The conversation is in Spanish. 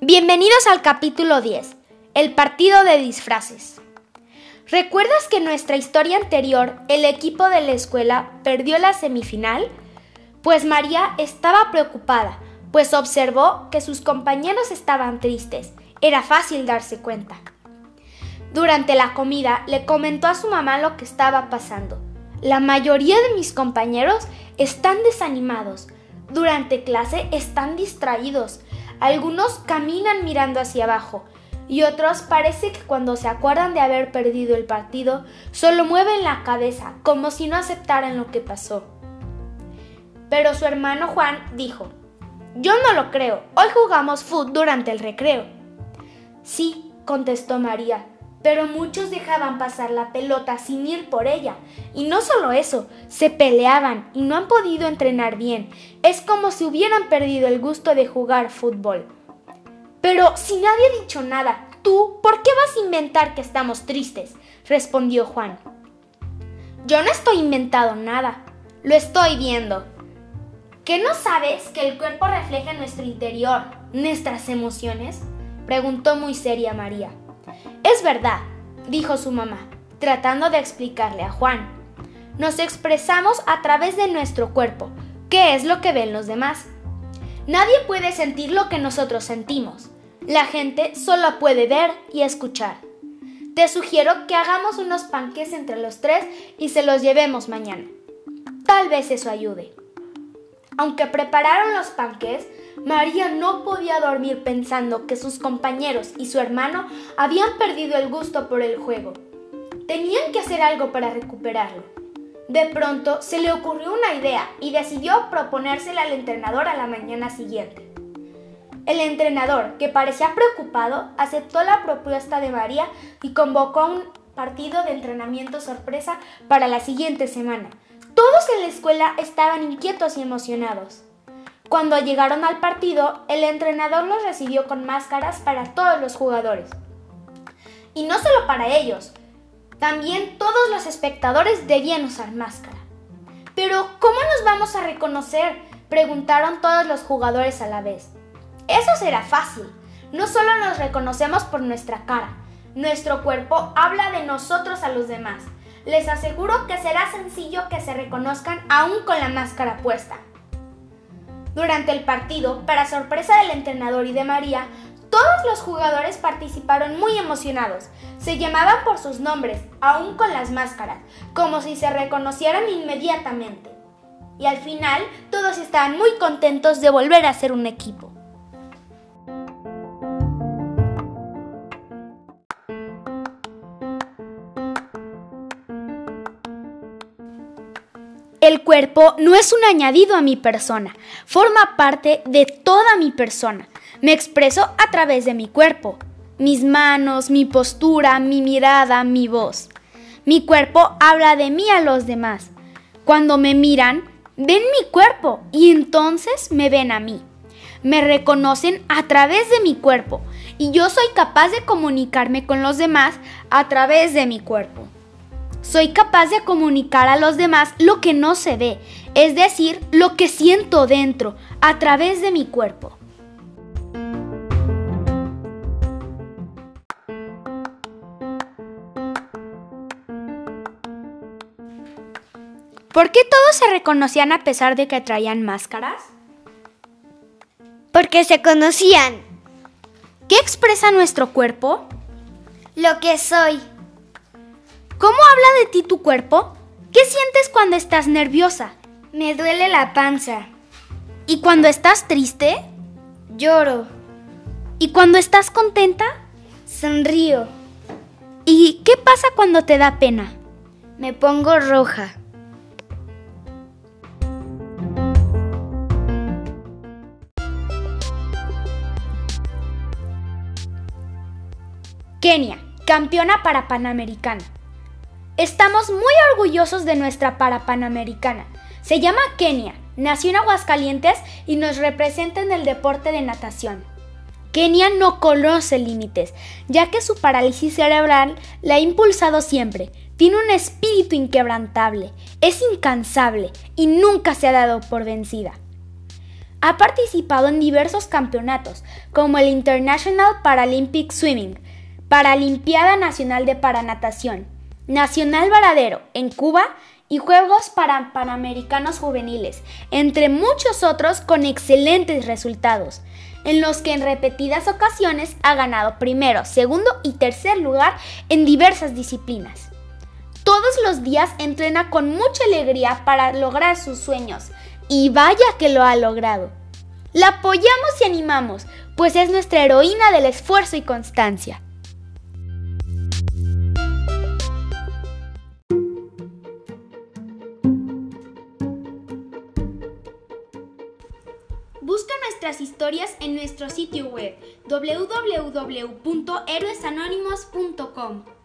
Bienvenidos al capítulo 10, el partido de disfraces. ¿Recuerdas que en nuestra historia anterior el equipo de la escuela perdió la semifinal? Pues María estaba preocupada, pues observó que sus compañeros estaban tristes. Era fácil darse cuenta. Durante la comida le comentó a su mamá lo que estaba pasando. La mayoría de mis compañeros están desanimados. Durante clase están distraídos. Algunos caminan mirando hacia abajo y otros parece que cuando se acuerdan de haber perdido el partido solo mueven la cabeza como si no aceptaran lo que pasó. Pero su hermano Juan dijo, yo no lo creo, hoy jugamos fútbol durante el recreo. Sí, contestó María, pero muchos dejaban pasar la pelota sin ir por ella. Y no solo eso, se peleaban y no han podido entrenar bien. Es como si hubieran perdido el gusto de jugar fútbol. Pero si nadie ha dicho nada, ¿tú por qué vas a inventar que estamos tristes? respondió Juan. Yo no estoy inventando nada, lo estoy viendo. ¿Qué no sabes que el cuerpo refleja nuestro interior, nuestras emociones? preguntó muy seria María. Es verdad, dijo su mamá, tratando de explicarle a Juan. Nos expresamos a través de nuestro cuerpo, ¿Qué es lo que ven los demás. Nadie puede sentir lo que nosotros sentimos. La gente solo puede ver y escuchar. Te sugiero que hagamos unos panques entre los tres y se los llevemos mañana. Tal vez eso ayude. Aunque prepararon los panques, María no podía dormir pensando que sus compañeros y su hermano habían perdido el gusto por el juego. Tenían que hacer algo para recuperarlo. De pronto se le ocurrió una idea y decidió proponérsela al entrenador a la mañana siguiente. El entrenador, que parecía preocupado, aceptó la propuesta de María y convocó un partido de entrenamiento sorpresa para la siguiente semana. Todos en la escuela estaban inquietos y emocionados. Cuando llegaron al partido, el entrenador los recibió con máscaras para todos los jugadores. Y no solo para ellos, también todos los espectadores debían usar máscara. Pero, ¿cómo nos vamos a reconocer? preguntaron todos los jugadores a la vez. Eso será fácil. No solo nos reconocemos por nuestra cara, nuestro cuerpo habla de nosotros a los demás. Les aseguro que será sencillo que se reconozcan aún con la máscara puesta. Durante el partido, para sorpresa del entrenador y de María, todos los jugadores participaron muy emocionados. Se llamaban por sus nombres, aún con las máscaras, como si se reconocieran inmediatamente. Y al final, todos estaban muy contentos de volver a ser un equipo. El cuerpo no es un añadido a mi persona, forma parte de toda mi persona. Me expreso a través de mi cuerpo, mis manos, mi postura, mi mirada, mi voz. Mi cuerpo habla de mí a los demás. Cuando me miran, ven mi cuerpo y entonces me ven a mí. Me reconocen a través de mi cuerpo y yo soy capaz de comunicarme con los demás a través de mi cuerpo. Soy capaz de comunicar a los demás lo que no se ve, es decir, lo que siento dentro, a través de mi cuerpo. ¿Por qué todos se reconocían a pesar de que traían máscaras? Porque se conocían. ¿Qué expresa nuestro cuerpo? Lo que soy. ¿Cómo habla de ti tu cuerpo? ¿Qué sientes cuando estás nerviosa? Me duele la panza. ¿Y cuando estás triste? Lloro. ¿Y cuando estás contenta? Sonrío. ¿Y qué pasa cuando te da pena? Me pongo roja. Kenia, campeona para Panamericana. Estamos muy orgullosos de nuestra Parapanamericana. Se llama Kenia, nació en Aguascalientes y nos representa en el deporte de natación. Kenia no conoce límites, ya que su parálisis cerebral la ha impulsado siempre. Tiene un espíritu inquebrantable, es incansable y nunca se ha dado por vencida. Ha participado en diversos campeonatos, como el International Paralympic Swimming, Paralimpiada Nacional de Paranatación, Nacional Varadero en Cuba y Juegos para Panamericanos Juveniles, entre muchos otros con excelentes resultados, en los que en repetidas ocasiones ha ganado primero, segundo y tercer lugar en diversas disciplinas. Todos los días entrena con mucha alegría para lograr sus sueños, y vaya que lo ha logrado. La apoyamos y animamos, pues es nuestra heroína del esfuerzo y constancia. Busca nuestras historias en nuestro sitio web www.héroesanónimos.com.